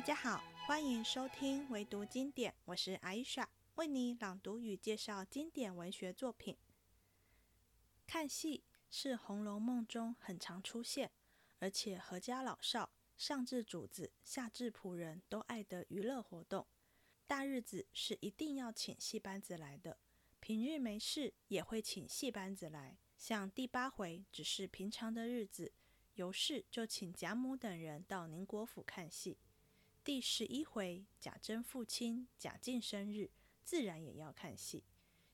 大家好，欢迎收听唯读经典，我是阿伊莎，为你朗读与介绍经典文学作品。看戏是《红楼梦》中很常出现，而且阖家老少，上至主子，下至仆人都爱的娱乐活动。大日子是一定要请戏班子来的，平日没事也会请戏班子来。像第八回只是平常的日子，尤氏就请贾母等人到宁国府看戏。第十一回贾珍父亲贾敬生日，自然也要看戏。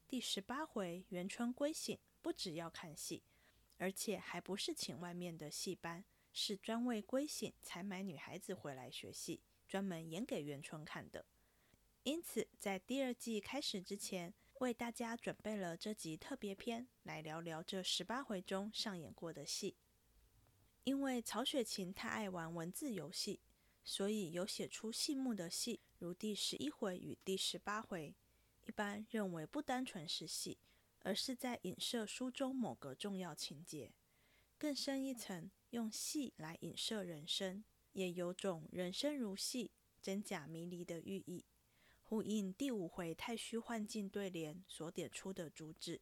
第十八回元春归省，不只要看戏，而且还不是请外面的戏班，是专为归省才买女孩子回来学戏，专门演给元春看的。因此，在第二季开始之前，为大家准备了这集特别篇，来聊聊这十八回中上演过的戏。因为曹雪芹太爱玩文字游戏，所以有写出戏目的戏，如第十一回与第十八回，一般认为不单纯是戏，而是在影射书中某个重要情节。更深一层，用戏来影射人生，也有种人生如戏，真假迷离的寓意。呼应第五回太虚幻境对联所点出的主旨：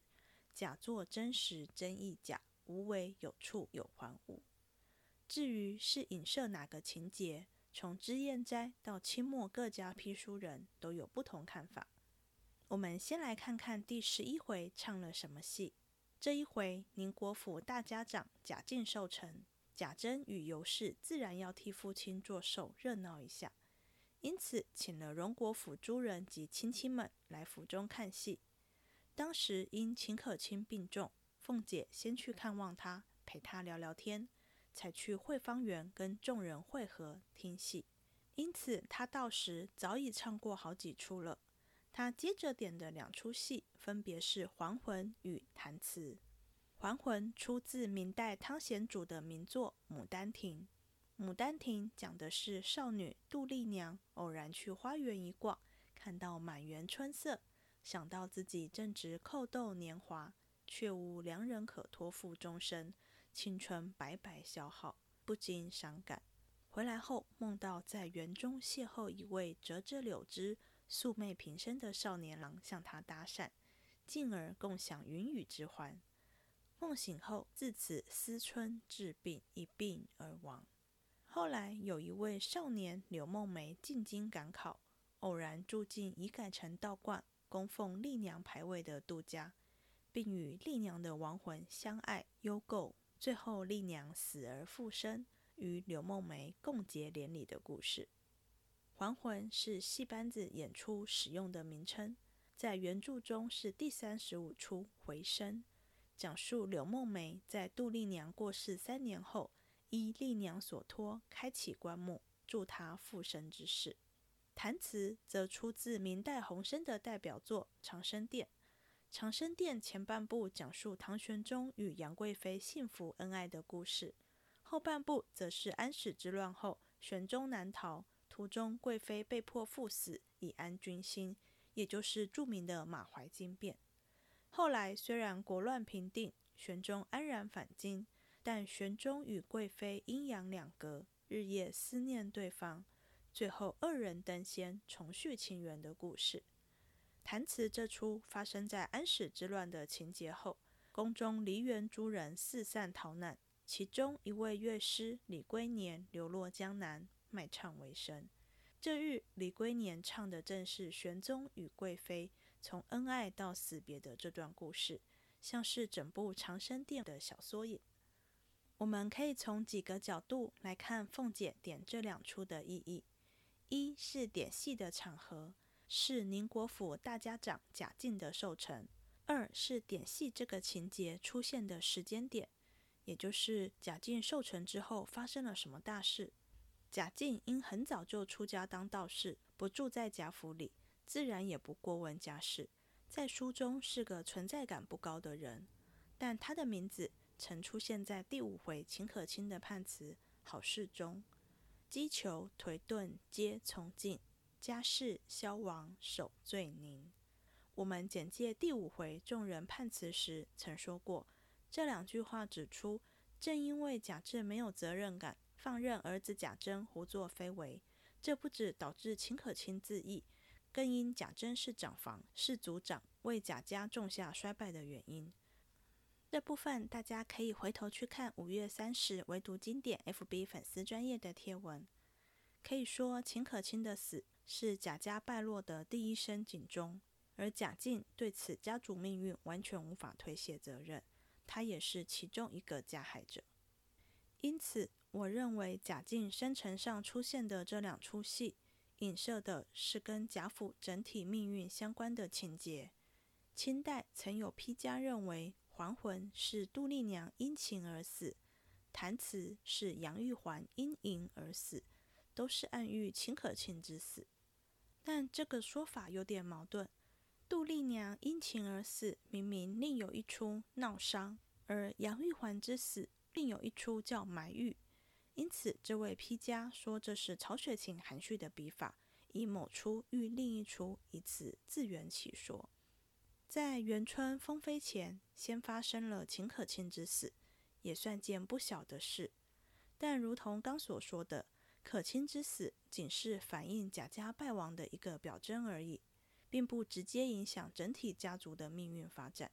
假作真实，真亦假；无为有处，有还无。至于是影射哪个情节，从脂砚斋到清末各家批书人都有不同看法。我们先来看看第十一回唱了什么戏。这一回，宁国府大家长贾敬寿辰，贾珍与尤氏自然要替父亲做寿，热闹一下。因此，请了荣国府诸人及亲戚们来府中看戏。当时因秦可卿病重，凤姐先去看望他，陪他聊聊天，才去汇芳园跟众人会合听戏。因此，他到时早已唱过好几出了。他接着点的两出戏，分别是《还魂》与《弹词》。《还魂》出自明代汤显祖的名作《牡丹亭》。《牡丹亭》讲的是少女杜丽娘偶然去花园一逛，看到满园春色，想到自己正值扣豆年华，却无良人可托付终身，青春白白消耗，不禁伤感。回来后梦到在园中邂逅一位折着柳枝、素昧平生的少年郎，向他搭讪，进而共享云雨之欢。梦醒后自此思春治病，一病而亡。后来有一位少年柳梦梅进京赶考，偶然住进已改成道观、供奉丽娘牌位的杜家，并与丽娘的亡魂相爱幽媾，最后丽娘死而复生，与柳梦梅共结连理的故事。还魂是戏班子演出使用的名称，在原著中是第三十五出回声，讲述柳梦梅在杜丽娘过世三年后。依丽娘所托，开启棺木，助她复生之事。弹词则出自明代洪升的代表作《长生殿》。《长生殿》前半部讲述唐玄宗与杨贵妃幸福恩爱的故事，后半部则是安史之乱后玄宗难逃，途中贵妃被迫赴死以安军心，也就是著名的马怀金变。后来虽然国乱平定，玄宗安然返京。但玄宗与贵妃阴阳两隔，日夜思念对方，最后二人登仙，重续情缘的故事。弹词这出发生在安史之乱的情节后，宫中梨园诸人四散逃难，其中一位乐师李龟年流落江南，卖唱为生。这日，李龟年唱的正是玄宗与贵妃从恩爱到死别的这段故事，像是整部《长生殿》的小缩影。我们可以从几个角度来看凤姐点这两出的意义：一是点戏的场合，是宁国府大家长贾敬的寿辰；二是点戏这个情节出现的时间点，也就是贾敬寿辰之后发生了什么大事。贾敬因很早就出家当道士，不住在贾府里，自然也不过问家事，在书中是个存在感不高的人，但他的名字。曾出现在第五回秦可卿的判词好事中，击球颓顿皆从进，家事消亡守罪宁。我们简介第五回众人判词时曾说过，这两句话指出，正因为贾政没有责任感，放任儿子贾珍胡作非为，这不止导致秦可卿自缢，更因贾珍是长房，是族长，为贾家种下衰败的原因。这部分大家可以回头去看五月三十唯独经典 FB 粉丝专业的贴文。可以说，秦可卿的死是贾家败落的第一声警钟，而贾敬对此家族命运完全无法推卸责任，他也是其中一个加害者。因此，我认为贾敬生辰上出现的这两出戏，影射的是跟贾府整体命运相关的情节。清代曾有批家认为。还魂是杜丽娘因情而死，弹词是杨玉环因淫而死，都是暗喻秦可卿之死。但这个说法有点矛盾。杜丽娘因情而死，明明另有一出闹伤；而杨玉环之死，另有一出叫埋玉。因此，这位批家说这是曹雪芹含蓄的笔法，以某出喻另一出，以此自圆其说。在元春封妃前，先发生了秦可卿之死，也算件不小的事。但如同刚所说的，可卿之死仅是反映贾家败亡的一个表征而已，并不直接影响整体家族的命运发展。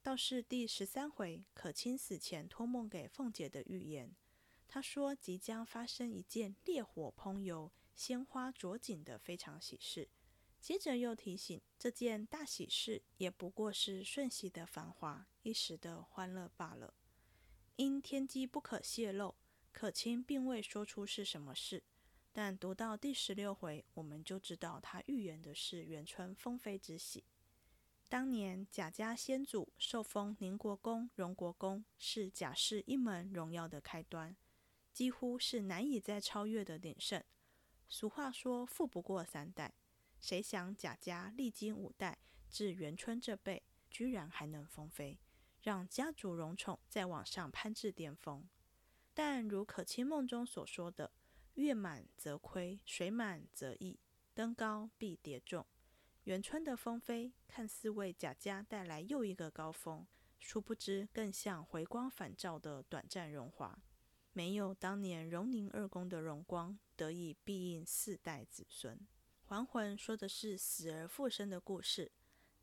倒是第十三回，可卿死前托梦给凤姐的预言，她说即将发生一件烈火烹油、鲜花着锦的非常喜事。接着又提醒，这件大喜事也不过是瞬息的繁华，一时的欢乐罢了。因天机不可泄露，可卿并未说出是什么事。但读到第十六回，我们就知道他预言的是元春封妃之喜。当年贾家先祖受封宁国公、荣国公，是贾氏一门荣耀的开端，几乎是难以再超越的鼎盛。俗话说，富不过三代。谁想贾家历经五代，至元春这辈，居然还能封妃，让家族荣宠再往上攀至巅峰。但如可卿梦中所说的，月满则亏，水满则溢，登高必跌重。元春的封妃看似为贾家带来又一个高峰，殊不知更像回光返照的短暂荣华，没有当年荣宁二公的荣光，得以庇应四代子孙。还魂说的是死而复生的故事，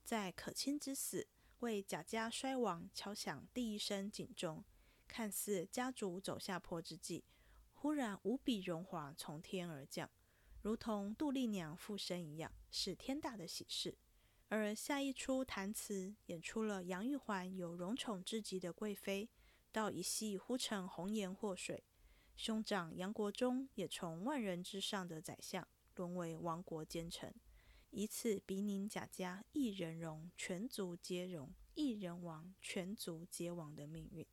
在可卿之死为贾家衰亡敲响第一声警钟，看似家族走下坡之际，忽然无比荣华从天而降，如同杜丽娘复生一样，是天大的喜事。而下一出弹词演出了杨玉环有荣宠至极的贵妃，到一夕忽成红颜祸水，兄长杨国忠也从万人之上的宰相。沦为亡国奸臣，以此比拟贾家一人荣，全族皆荣；一人亡，全族皆亡的命运。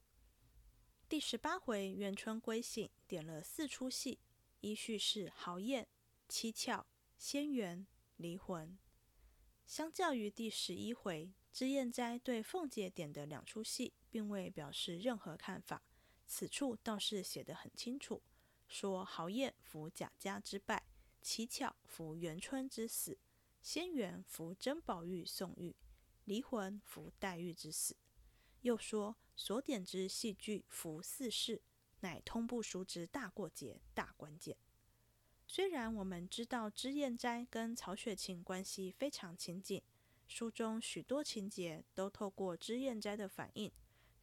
第十八回元春归省，点了四出戏，依序是豪宴、七巧、仙缘、离魂。相较于第十一回，脂砚斋对凤姐点的两出戏，并未表示任何看法。此处倒是写得很清楚，说豪宴服贾家之败。七巧扶元春之死，仙缘扶甄宝玉宋玉，离魂扶黛玉之死。又说所点之戏剧服四事，乃通部熟之大过节、大关键。虽然我们知道脂砚斋跟曹雪芹关系非常亲近，书中许多情节都透过脂砚斋的反应，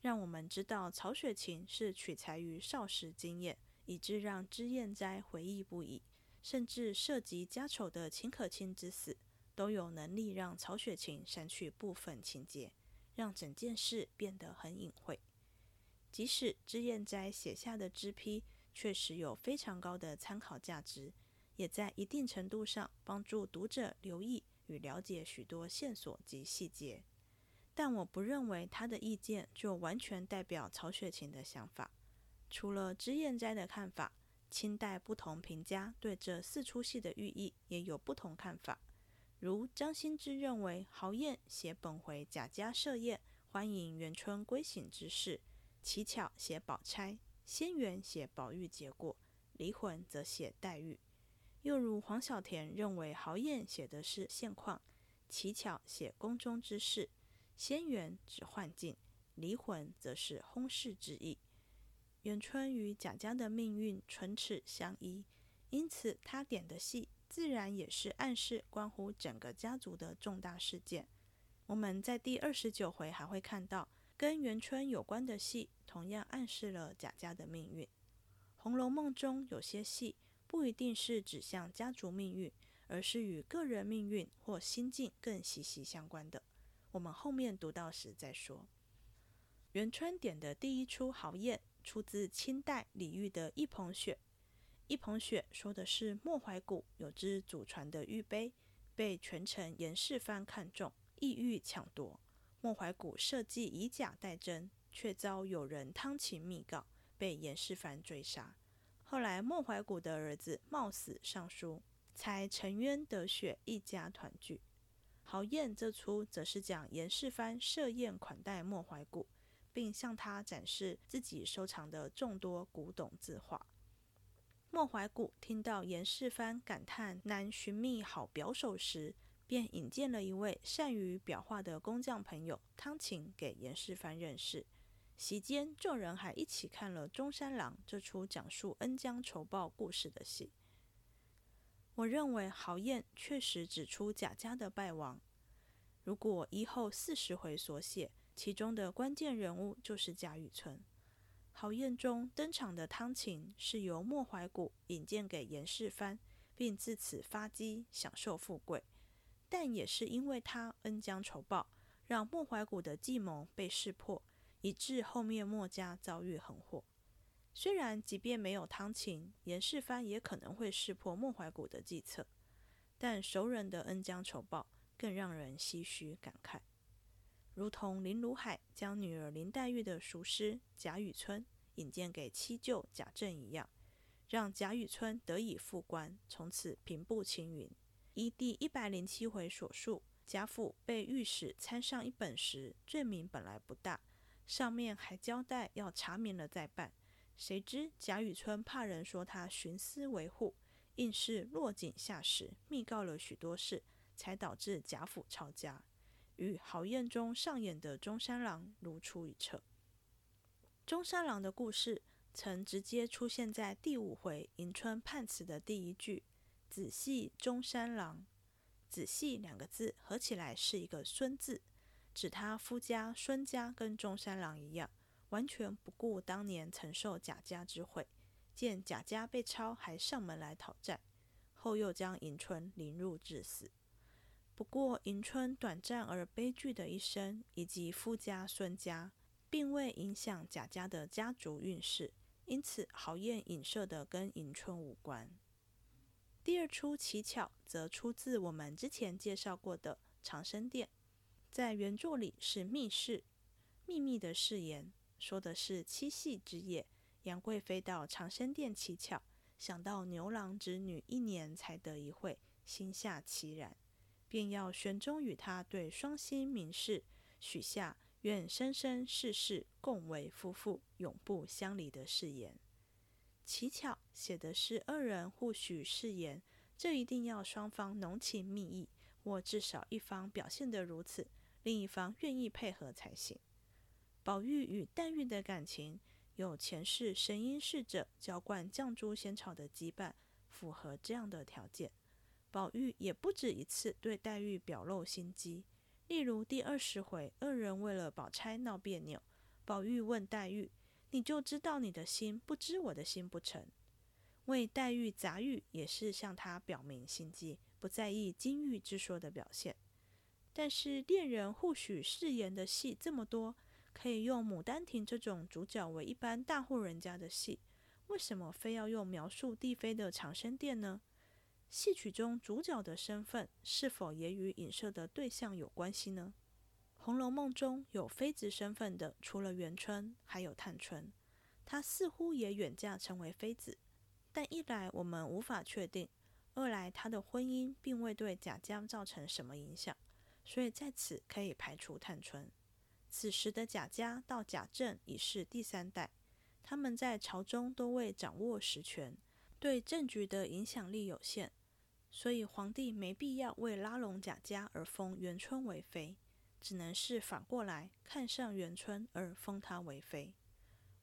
让我们知道曹雪芹是取材于少时经验，以致让脂砚斋回忆不已。甚至涉及家丑的秦可卿之死，都有能力让曹雪芹删去部分情节，让整件事变得很隐晦。即使脂砚斋写下的支批确实有非常高的参考价值，也在一定程度上帮助读者留意与了解许多线索及细节。但我不认为他的意见就完全代表曹雪芹的想法。除了脂砚斋的看法。清代不同评家对这四出戏的寓意也有不同看法。如张新之认为，豪宴写本回贾家设宴欢迎元春归省之事；乞巧写宝钗，仙缘写宝玉结果，离魂则写黛玉。又如黄小田认为，豪宴写的是现况，乞巧写宫中之事，仙缘指幻境，离魂则是轰世之意。元春与贾家的命运唇齿相依，因此他点的戏自然也是暗示关乎整个家族的重大事件。我们在第二十九回还会看到跟元春有关的戏，同样暗示了贾家的命运。《红楼梦》中有些戏不一定是指向家族命运，而是与个人命运或心境更息息相关的。我们后面读到时再说。元春点的第一出豪宴，出自清代李煜的《一捧雪》。《一捧雪》说的是莫怀古有只祖传的玉杯，被权臣严世蕃看中，意欲抢夺。莫怀古设计以假代真，却遭有人汤勤密告，被严世蕃追杀。后来莫怀古的儿子冒死上书，才沉冤得雪，一家团聚。豪宴这出则是讲严世蕃设宴款待莫怀古。并向他展示自己收藏的众多古董字画。莫怀古听到严世蕃感叹难寻觅好表手时，便引荐了一位善于裱画的工匠朋友汤勤给严世蕃认识。席间，众人还一起看了《中山狼》这出讲述恩将仇报故事的戏。我认为豪宴确实指出贾家的败亡。如果一后四十回所写。其中的关键人物就是贾雨村。豪宴中登场的汤勤是由莫怀古引荐给严世蕃，并自此发迹享受富贵。但也是因为他恩将仇报，让莫怀古的计谋被识破，以致后面莫家遭遇横祸。虽然即便没有汤勤，严世蕃也可能会识破莫怀古的计策，但熟人的恩将仇报更让人唏嘘感慨。如同林如海将女儿林黛玉的熟师贾雨村引荐给七舅贾政一样，让贾雨村得以复官，从此平步青云。依第一百零七回所述，贾府被御史参上一本时，罪名本来不大，上面还交代要查明了再办。谁知贾雨村怕人说他徇私维护，硬是落井下石，密告了许多事，才导致贾府抄家。与豪宴中上演的中山狼如出一辙。中山狼的故事曾直接出现在第五回迎春判词的第一句“仔细中山狼”。仔细两个字合起来是一个“孙”字，指他夫家孙家跟中山狼一样，完全不顾当年曾受贾家之惠，见贾家被抄还上门来讨债，后又将迎春凌辱致死。不过，迎春短暂而悲剧的一生，以及夫家孙家，并未影响贾家的家族运势，因此豪宴影射的跟迎春无关。第二出乞巧，则出自我们之前介绍过的长生殿，在原著里是密室，秘密的誓言，说的是七夕之夜，杨贵妃到长生殿乞巧，想到牛郎织女一年才得一会，心下凄然。便要玄宗与他对双星明示，许下愿生生世世共为夫妇，永不相离的誓言。乞巧写的是二人互许誓言，这一定要双方浓情蜜意，或至少一方表现得如此，另一方愿意配合才行。宝玉与黛玉的感情，有前世神瑛侍者浇灌绛珠仙草的羁绊，符合这样的条件。宝玉也不止一次对黛玉表露心机，例如第二十回，二人为了宝钗闹别扭，宝玉问黛玉：“你就知道你的心，不知我的心不成？”为黛玉杂玉也是向她表明心机，不在意金玉之说的表现。但是恋人互许誓言的戏这么多，可以用《牡丹亭》这种主角为一般大户人家的戏，为什么非要用描述帝妃的长生殿呢？戏曲中主角的身份是否也与影射的对象有关系呢？《红楼梦》中有妃子身份的，除了元春，还有探春，她似乎也远嫁成为妃子，但一来我们无法确定，二来她的婚姻并未对贾家造成什么影响，所以在此可以排除探春。此时的贾家到贾政已是第三代，他们在朝中都未掌握实权，对政局的影响力有限。所以皇帝没必要为拉拢贾家而封元春为妃，只能是反过来看上元春而封她为妃。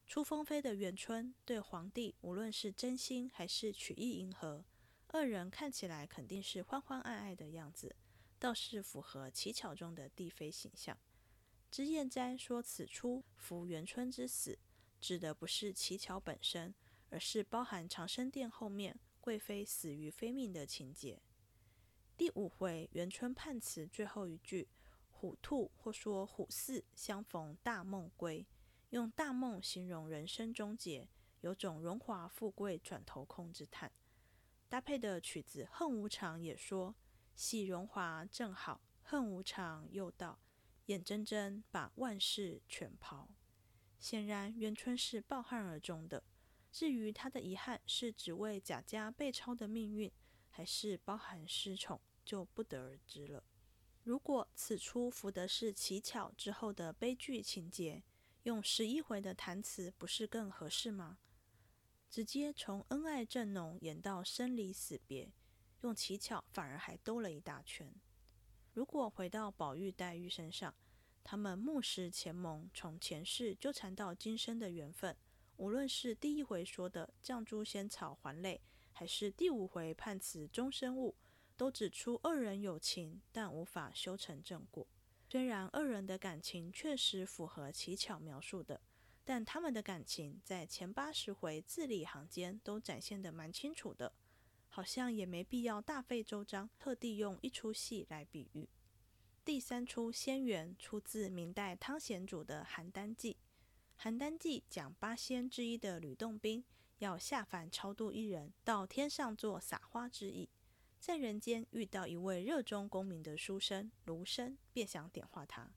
出封妃的元春对皇帝，无论是真心还是曲意迎合，二人看起来肯定是欢欢爱爱的样子，倒是符合乞巧中的帝妃形象。脂砚斋说此出扶元春之死，指的不是乞巧本身，而是包含长生殿后面贵妃死于非命的情节。第五回元春判词最后一句“虎兔”或说“虎兕”相逢大梦归。用大梦形容人生终结，有种荣华富贵转头空之叹。搭配的曲子《恨无常》也说：“喜荣华正好，恨无常又到，眼睁睁把万事全抛。”显然，元春是抱憾而终的。至于他的遗憾是只为贾家被抄的命运，还是包含失宠，就不得而知了。如果此出符的是乞巧之后的悲剧情节，用十一回的弹词不是更合适吗？直接从恩爱正浓演到生离死别，用乞巧反而还兜了一大圈。如果回到宝玉、黛玉身上，他们目视前盟，从前世纠缠到今生的缘分，无论是第一回说的绛珠仙草还泪，还是第五回判词终身误，都指出二人有情，但无法修成正果。虽然二人的感情确实符合乞巧描述的，但他们的感情在前八十回字里行间都展现得蛮清楚的，好像也没必要大费周章，特地用一出戏来比喻。第三出《仙缘》出自明代汤显祖的《邯郸记》，《邯郸记》讲八仙之一的吕洞宾要下凡超度一人，到天上做撒花之意。在人间遇到一位热衷功名的书生卢生，便想点化他，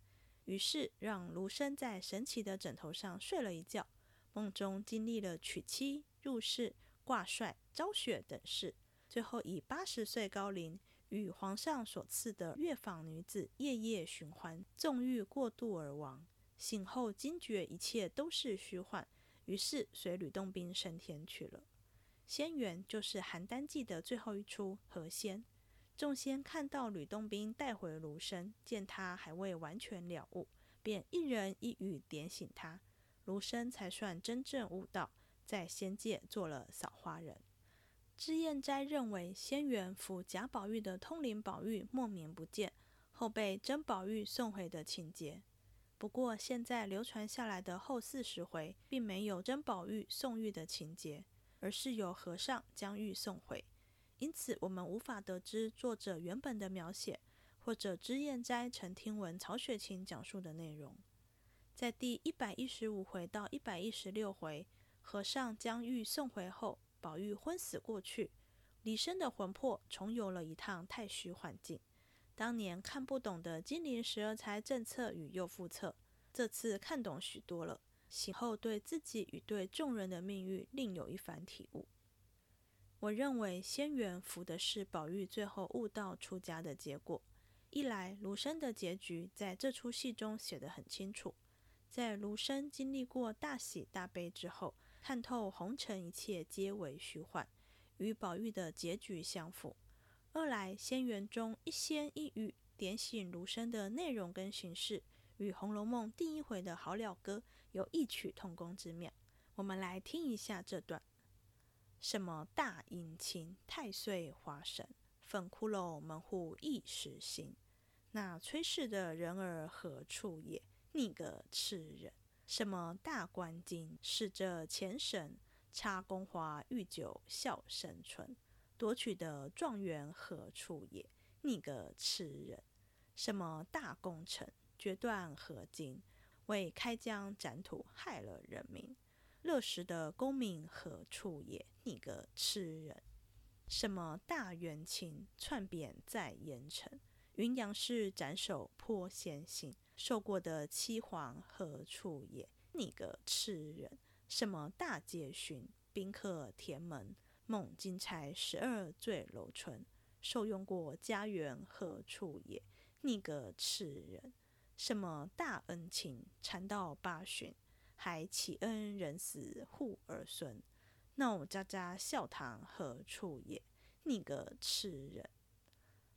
于是让卢生在神奇的枕头上睡了一觉，梦中经历了娶妻、入仕、挂帅、昭雪等事，最后以八十岁高龄与皇上所赐的月坊女子夜夜寻欢，纵欲过度而亡。醒后惊觉一切都是虚幻，于是随吕洞宾升天去了。仙缘就是《邯郸记》的最后一出何仙。众仙看到吕洞宾带回卢生，见他还未完全了悟，便一人一语点醒他，卢生才算真正悟道，在仙界做了扫花人。脂砚斋认为仙缘扶贾宝玉的通灵宝玉莫名不见，后被甄宝玉送回的情节。不过现在流传下来的后四十回，并没有甄宝玉送玉的情节。而是由和尚将玉送回，因此我们无法得知作者原本的描写，或者脂砚斋曾听闻曹雪芹讲述的内容。在第一百一十五回到一百一十六回，和尚将玉送回后，宝玉昏死过去，李生的魂魄重游了一趟太虚幻境。当年看不懂的金陵十二钗政策与右副册，这次看懂许多了。醒后对自己与对众人的命运另有一番体悟。我认为仙缘符的是宝玉最后悟道出家的结果。一来卢生的结局在这出戏中写得很清楚，在卢生经历过大喜大悲之后，看透红尘一切皆为虚幻，与宝玉的结局相符。二来仙缘中一仙一语点醒卢生的内容跟形式，与《红楼梦》第一回的好了歌。有异曲同工之妙，我们来听一下这段：什么大隐情，太岁花神，粉骷髅门户一时兴。那崔氏的人儿何处也？你个痴人！什么大观经，是这前神，插宫花御酒笑生春。夺取的状元何处也？你个痴人！什么大功臣，决断何经？为开疆展土，害了人民。乐时的功名何处也？你个痴人！什么大冤情，篡贬在盐城。云阳市斩首颇先行，受过的欺皇何处也？你个痴人！什么大劫寻，宾客填门，梦金钗十二醉楼春。受用过家园何处也？你个痴人！什么大恩情，缠到八旬，还启恩人死护儿孙。闹喳喳笑堂何处也？你个痴人！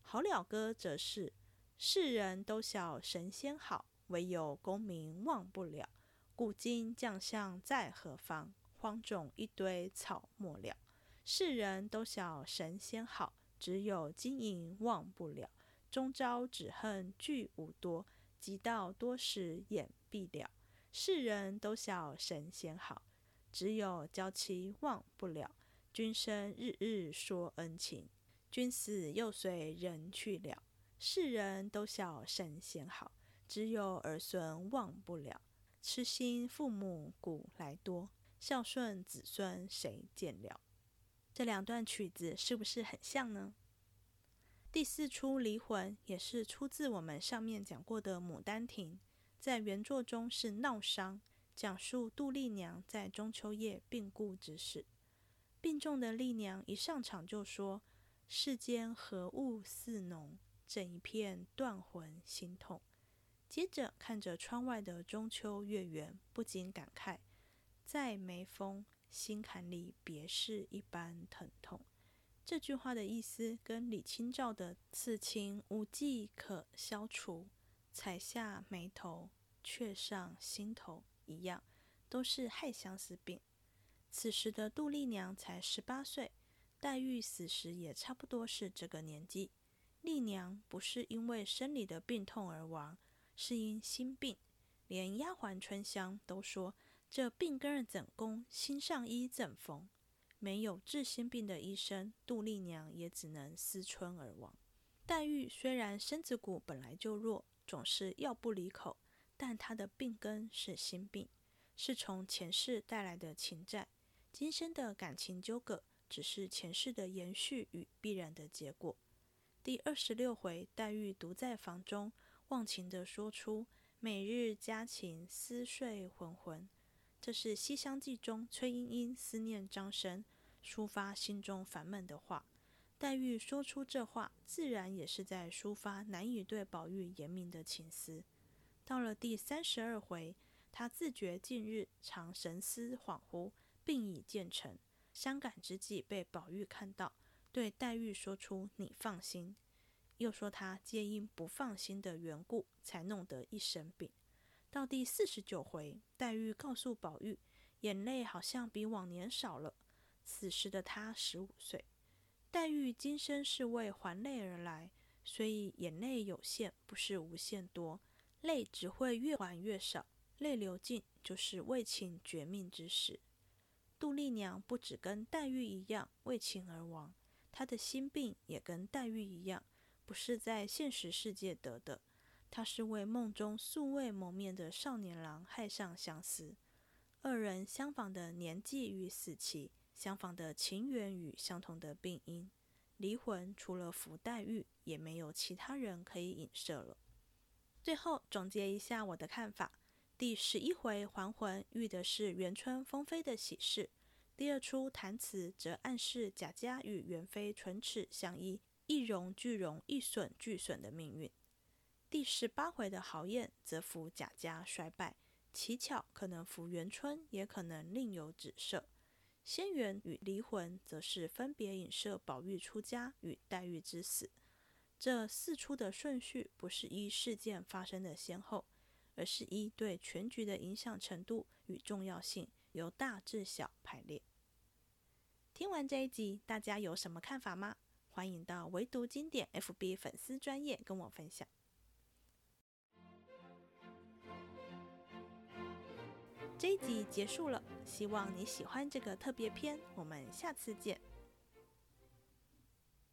好了歌则是世人都晓神仙好，唯有功名忘不了。古今将相在何方？荒冢一堆草没了。世人都晓神仙好，只有金银忘不了。终朝只恨聚无多，及到多时眼闭了。世人都晓神仙好，只有娇妻忘不了。君生日日说恩情，君死又随人去了。世人都晓神仙好，只有儿孙忘不了。痴心父母古来多。孝顺子孙谁见了？这两段曲子是不是很像呢？第四出《离魂》也是出自我们上面讲过的《牡丹亭》，在原作中是闹伤，讲述杜丽娘在中秋夜病故之事。病重的丽娘一上场就说：“世间何物似浓，整一片断魂心痛。”接着看着窗外的中秋月圆，不禁感慨。在眉峰，心坎里别是一般疼痛。这句话的意思跟李清照的“此情无计可消除，采下眉头，却上心头”一样，都是害相思病。此时的杜丽娘才十八岁，黛玉死时也差不多是这个年纪。丽娘不是因为生理的病痛而亡，是因心病。连丫鬟春香都说。这病根儿怎攻，心上医怎缝？没有治心病的医生，杜丽娘也只能思春而亡。黛玉虽然身子骨本来就弱，总是药不离口，但她的病根是心病，是从前世带来的情债。今生的感情纠葛，只是前世的延续与必然的结果。第二十六回，黛玉独在房中，忘情地说出“每日佳情思睡浑浑”。这是《西厢记》中崔莺莺思念张生，抒发心中烦闷的话。黛玉说出这话，自然也是在抒发难以对宝玉言明的情思。到了第三十二回，她自觉近日常神思恍惚，病已渐成，伤感之际被宝玉看到，对黛玉说出“你放心”，又说她皆因不放心的缘故，才弄得一身病。到第四十九回，黛玉告诉宝玉，眼泪好像比往年少了。此时的她十五岁，黛玉今生是为还泪而来，所以眼泪有限，不是无限多，泪只会越还越少。泪流尽，就是为情绝命之时。杜丽娘不只跟黛玉一样为情而亡，她的心病也跟黛玉一样，不是在现实世界得的。他是为梦中素未谋面的少年郎害上相思，二人相仿的年纪与死期，相仿的情缘与相同的病因，离魂除了福黛玉，也没有其他人可以影射了。最后总结一下我的看法：第十一回还魂遇的是元春封妃的喜事；第二出弹词则暗示贾家与元妃唇齿相依，一荣俱荣，一损俱损的命运。第十八回的豪宴，则扶贾家衰败；乞巧可能扶元春，也可能另有指涉。仙缘与离魂，则是分别影射宝玉出家与黛玉之死。这四出的顺序，不是依事件发生的先后，而是依对全局的影响程度与重要性，由大至小排列。听完这一集，大家有什么看法吗？欢迎到唯读经典 FB 粉丝专业跟我分享。这一集结束了，希望你喜欢这个特别篇。我们下次见。